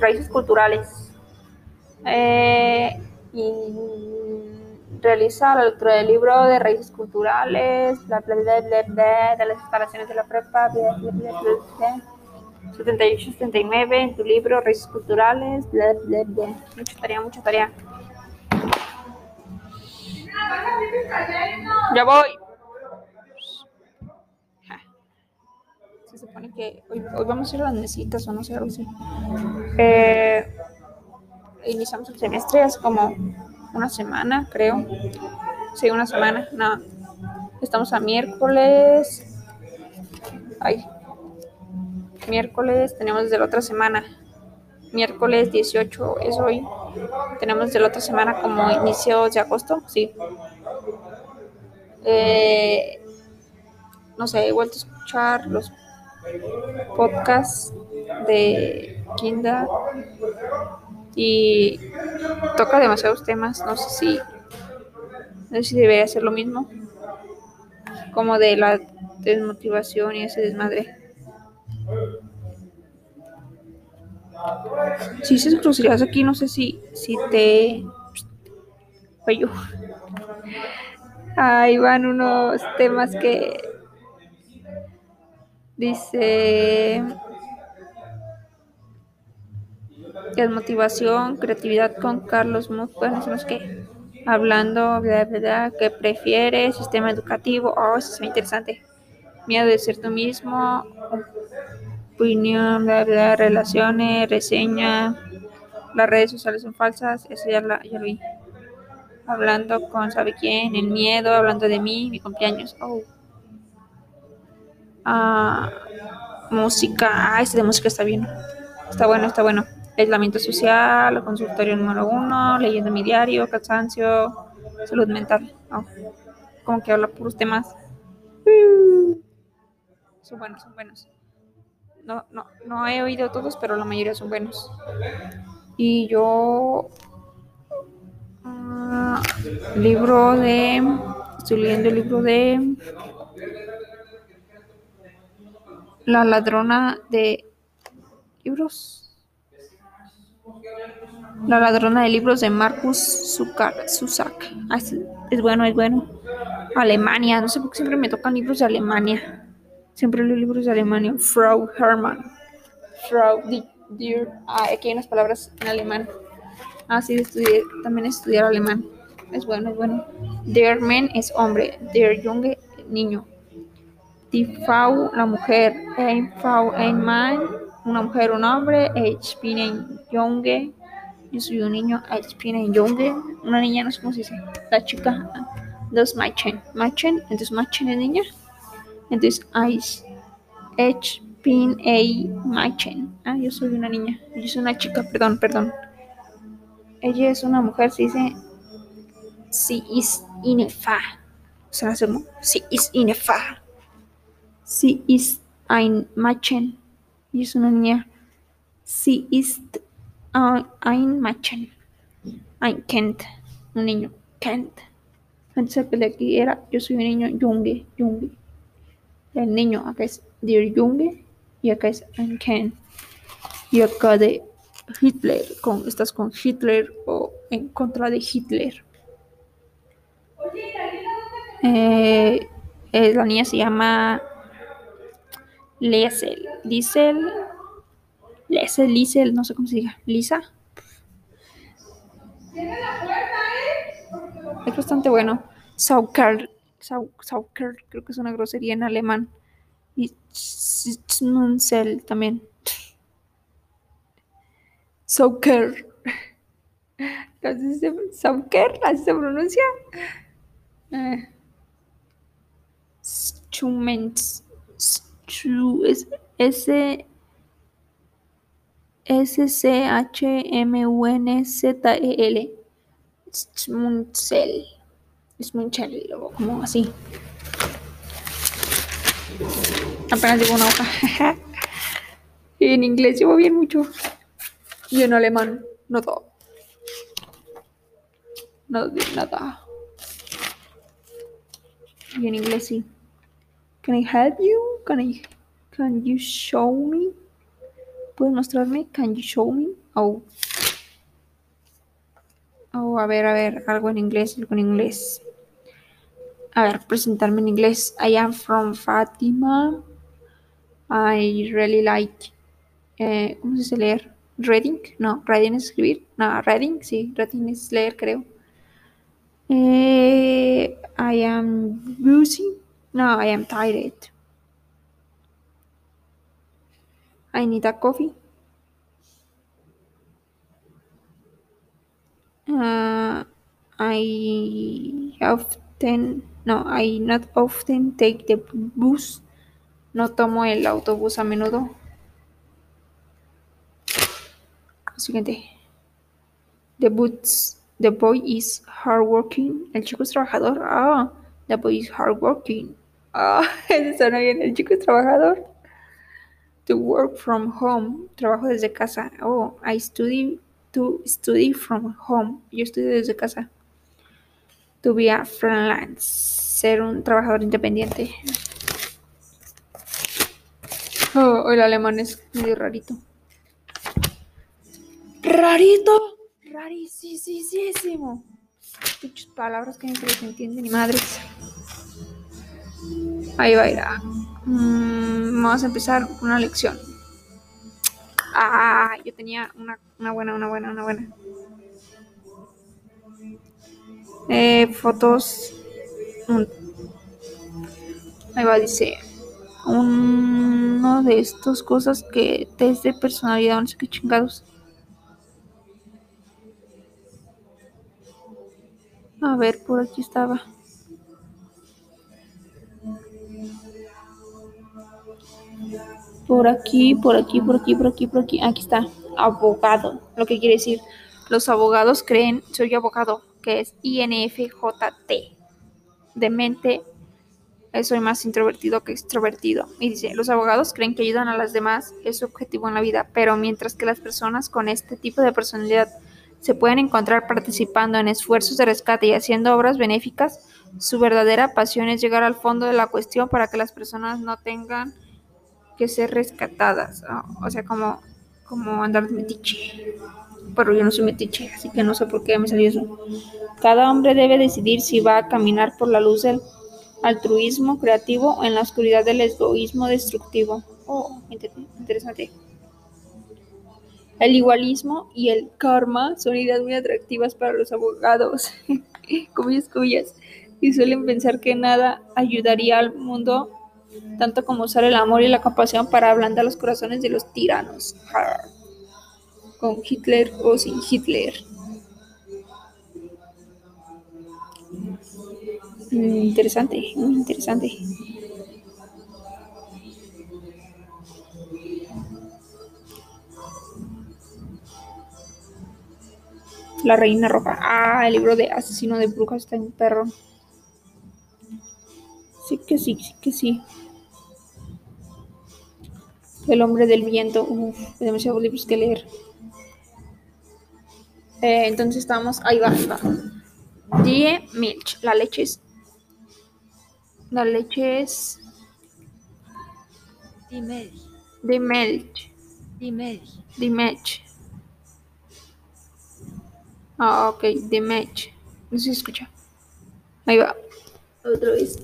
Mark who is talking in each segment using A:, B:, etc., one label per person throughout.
A: Raíces culturales. Eh, y realiza la lectura del libro de raíces culturales, bla, bla, bla, bla, bla, de las instalaciones de la prepa, bla, bla, bla, bla, bla. 78, 79, en tu libro, raíces culturales, bla, bla, bla. Mucha tarea, mucha tarea. Ya voy. Ja. Se supone que hoy, hoy vamos a ir a las mesitas o no sé, algo así. Eh, iniciamos el semestre hace como una semana, creo. Sí, una semana. No. Estamos a miércoles. Ay. Miércoles tenemos desde la otra semana. Miércoles 18 es hoy. Tenemos desde la otra semana como inicios de agosto. Sí. Eh, no sé, he vuelto a escuchar los podcasts de Kinda y toca demasiados temas. No sé si, no sé si debería hacer lo mismo, como de la desmotivación y ese desmadre. Si dices groserías aquí, no sé si, si te. Ahí van unos temas que dice desmotivación, creatividad con Carlos Muth, bueno, no sé qué, hablando, bla, bla, bla, qué prefiere, sistema educativo, oh, eso es muy interesante, miedo de ser tú mismo, opinión, bla, bla, relaciones, reseña, las redes sociales son falsas, eso ya, la, ya lo vi, hablando con sabe quién, el miedo, hablando de mí, mi cumpleaños, oh. Ah, música, ah, este de música está bien, está bueno, está bueno aislamiento social, consultorio número uno, leyendo mi diario, cansancio, salud mental. Oh, como que habla puros temas. Son buenos, son buenos. No, no, no he oído todos, pero la mayoría son buenos. Y yo... Uh, libro de... Estoy leyendo el libro de... La ladrona de libros la ladrona de libros de Marcus Zusak. Es, es, bueno, es bueno. Alemania, no sé por qué siempre me tocan libros de Alemania. Siempre leo libros de Alemania. Frau Hermann. Frau Dir. Ah, aquí hay unas palabras en alemán. Ah, sí, estudié, también estudiar alemán. Es bueno, es bueno. Der Men es hombre. Der Junge, niño. Die Frau, la mujer. Ein Frau, ein Mann, una mujer, un hombre. Ich bin yo soy un niño, ich bin ein una niña, no sé cómo se dice, la chica, dos Mädchen, Mädchen, entonces Mädchen es niña, entonces ich bin ein Mädchen, ah, yo soy una niña, yo soy una chica, perdón, perdón, ella es una mujer, se dice, sie ist eine Frau, o sea, sie ist eine Frau, sie ist ein Mädchen, ella es una niña, sie ist ein Mädchen. Ein Kind. Un niño. Kent. Entonces el de aquí era yo soy un niño Junge. Junge. El niño acá es Der Junge y acá es ein Kind. Y acá de Hitler. Estás con Hitler o en contra de Hitler. Eh, eh, la niña se llama Liesel. Liesel Liesel, Liesel, no sé cómo se diga. Lisa. Es bastante bueno. Sauker, Sauker, creo que es una grosería en alemán. Y Schmunzel también. Sauker. Sauker, así se pronuncia. Eh. Schumens. S S-C-H-M-U-N-Z-E-L. Schmunzel. Schmunzel, o como así. Apenas llevo una hoja. y en inglés llevo bien mucho. Y en alemán, no todo. No nada. Y en inglés sí. Can I help you? Can I, Can you show me? ¿Puedes mostrarme? Can you show me? Oh. Oh, a ver, a ver, algo en inglés, algo en inglés. A ver, presentarme en inglés. I am from Fatima. I really like. Eh, ¿Cómo se dice leer? Reading? No, reading es escribir. No, reading, sí, reading es leer, creo. Eh, I am busy. No, I am tired. I need a coffee. Uh, I often, no, I not often take the bus. No tomo el autobús a menudo. Siguiente. The boots, the boy is hardworking. El chico es trabajador. Ah, the boy is hardworking. Ah, eso suena bien. El chico es trabajador. To work from home. Trabajo desde casa. Oh, I study to study from home. Yo estudio desde casa. To be a freelance. Ser un trabajador independiente. Oh, el alemán es medio rarito. Rarito. Rarísimo. Muchas palabras que no se les entiende ni madres. Ahí va a ir. Mm, vamos a empezar una lección. Ah, yo tenía una, una buena, una buena, una buena. Eh, fotos. Ahí va, dice. Uno de estas cosas que test de personalidad, no sé qué chingados. A ver, por aquí estaba. Por aquí, por aquí, por aquí, por aquí, por aquí. Aquí está. Abogado. Lo que quiere decir, los abogados creen, soy abogado, que es INFJT. De mente, soy más introvertido que extrovertido. Y dice, los abogados creen que ayudan a las demás, es su objetivo en la vida, pero mientras que las personas con este tipo de personalidad se pueden encontrar participando en esfuerzos de rescate y haciendo obras benéficas, su verdadera pasión es llegar al fondo de la cuestión para que las personas no tengan que ser rescatadas. O sea, como, como andar de metiche. Pero yo no soy metiche, así que no sé por qué me salió eso. Cada hombre debe decidir si va a caminar por la luz del altruismo creativo o en la oscuridad del egoísmo destructivo. Oh, interesante. El igualismo y el karma son ideas muy atractivas para los abogados, cuyas cuyas, y suelen pensar que nada ayudaría al mundo tanto como usar el amor y la compasión para ablandar los corazones de los tiranos. Con Hitler o sin Hitler. Mm, interesante, muy interesante. La Reina Roja. Ah, el libro de Asesino de Brujas está en perro. Sí que sí, sí que sí. El hombre del viento. Uf, demasiados libros que leer. Eh, entonces estamos. Ahí va, va. Die Milch. La leche es. La leche es.
B: Die Milch.
A: Die Milch.
B: Die Milch.
A: Die Milch. Ah, ok. Die Milch. No se escucha. Ahí va. Otra vez.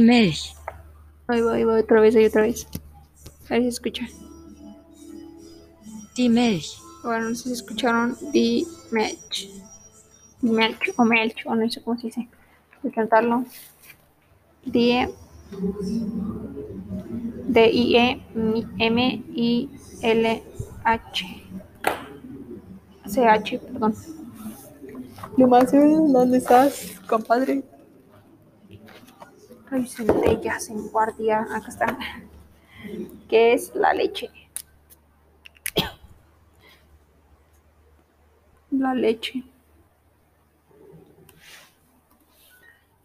B: Milch.
A: Ahí va, ahí va, otra vez, ahí otra vez. A ver si se escucha.
B: Milch.
A: Bueno, no sé si escucharon. Die Milch o Melch, o no sé cómo se dice. Voy a cantarlo. Die. D-I-E-M-I-L-H. C-H, perdón. ¿dónde estás, compadre? Ay, centellas en guardia. Acá están. ¿Qué es la leche? La leche.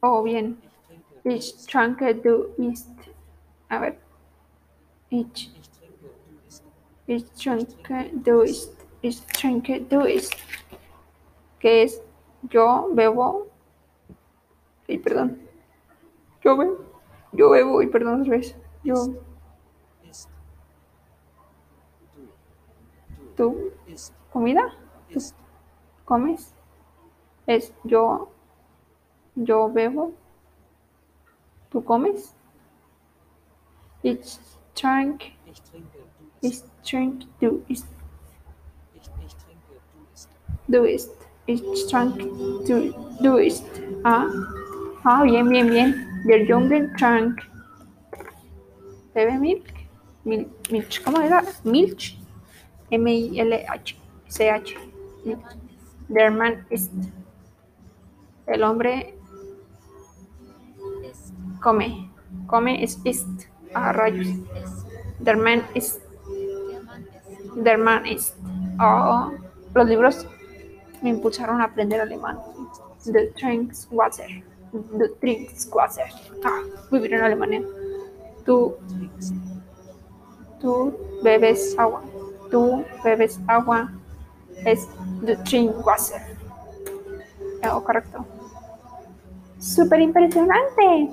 A: Oh, bien. Ich trinke du ist. A ver. Ich. Ich trinke du ist. Ich trinke du ist. ¿Qué es? Yo bebo. Ay, perdón. Yo bebo. Yo bebo. Y perdón otra vez. Yo. ¿Tú? ¿Comida? ¿Tú comes? Es yo. Yo bebo. ¿Tú comes? Ich trinke.
B: Ich trinke. Du isst.
A: Du isst.
B: Ich trinke. Du,
A: du isst. Ah. Ah, bien, bien, bien. Der Junge trank. Bebe milk. Mil, milch. ¿Cómo era? Milch. M-I-L-H.
C: Der Mann ist.
A: El hombre come. Come es ist. Ah, rayos. Der man ist.
C: der Mann ist.
A: Oh, los libros me impulsaron a aprender alemán. The drinks Wasser. The drinks Wasser. Ah, vivir en Alemania. Tú, tú bebes agua. Tú bebes agua. Es the drink Wasser. Oh, correcto. Súper impresionante.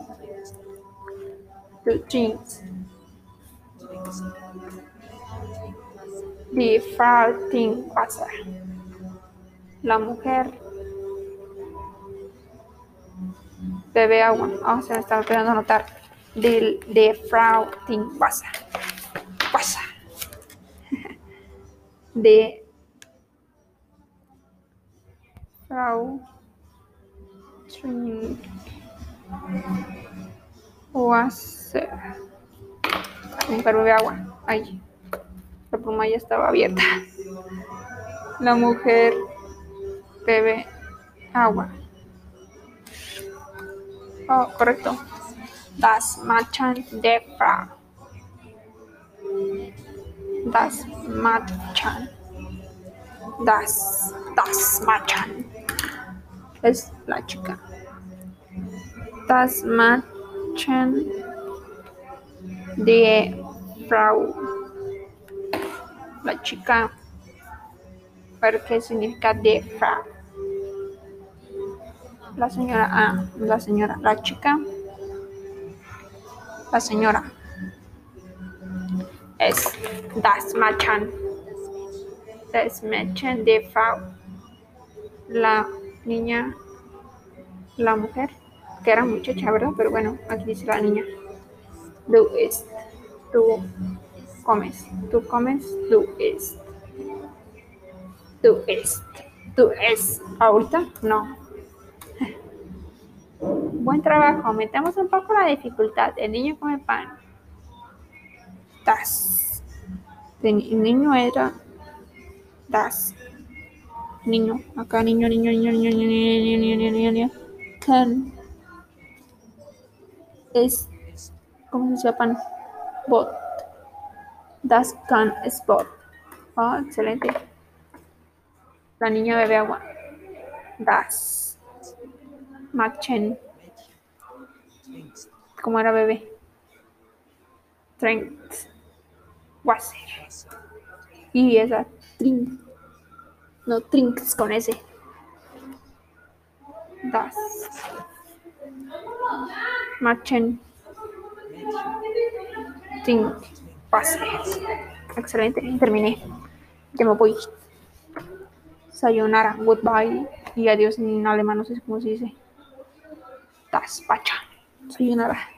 A: The drinks. Die Frau trinkt Wasser. La mujer bebe agua. Ah, se me estaba olvidando anotar. Die, die Frau trinkt Wasser. Wasser. Die Frau trinkt Wasser. Mujer bebe agua. Ay, la pluma ya estaba abierta. La mujer bebe agua. Oh, correcto. Das Mädchen der Frau. Das Mädchen. Das, das Mädchen. Es la chica. Das Mädchen der Frau. La chica. ¿Pero qué significa de Frau? La señora, la señora, la chica, la señora. Es das Mädchen, das Mädchen de Frau. La niña, la mujer, que era muchacha, ¿verdad? Pero bueno, aquí dice la niña. Du isst, tú comes, tú comes, du isst. Du isst, du isst. ¿Ahorita? No. Buen trabajo. Aumentamos un poco la dificultad. El niño come pan. Das. El niño era das. Niño. Acá niño, niño, niño, niño, niño, niño, niño, niño, niño, niño. Can. Es. ¿Cómo se llama pan? Bot. Das kann es bot. Oh, excelente. La niña bebe agua. Das. Mädchen. ¿Cómo era bebé? Trinkt. Wasser. Y esa trink. No trinks con ese. Das. Mädchen. Trink. Wasser. Excelente. Terminé. Ya me voy. Sayonara. Goodbye. Y adiós en alemán. No sé cómo se dice. Das Pacha. 出去拿吧。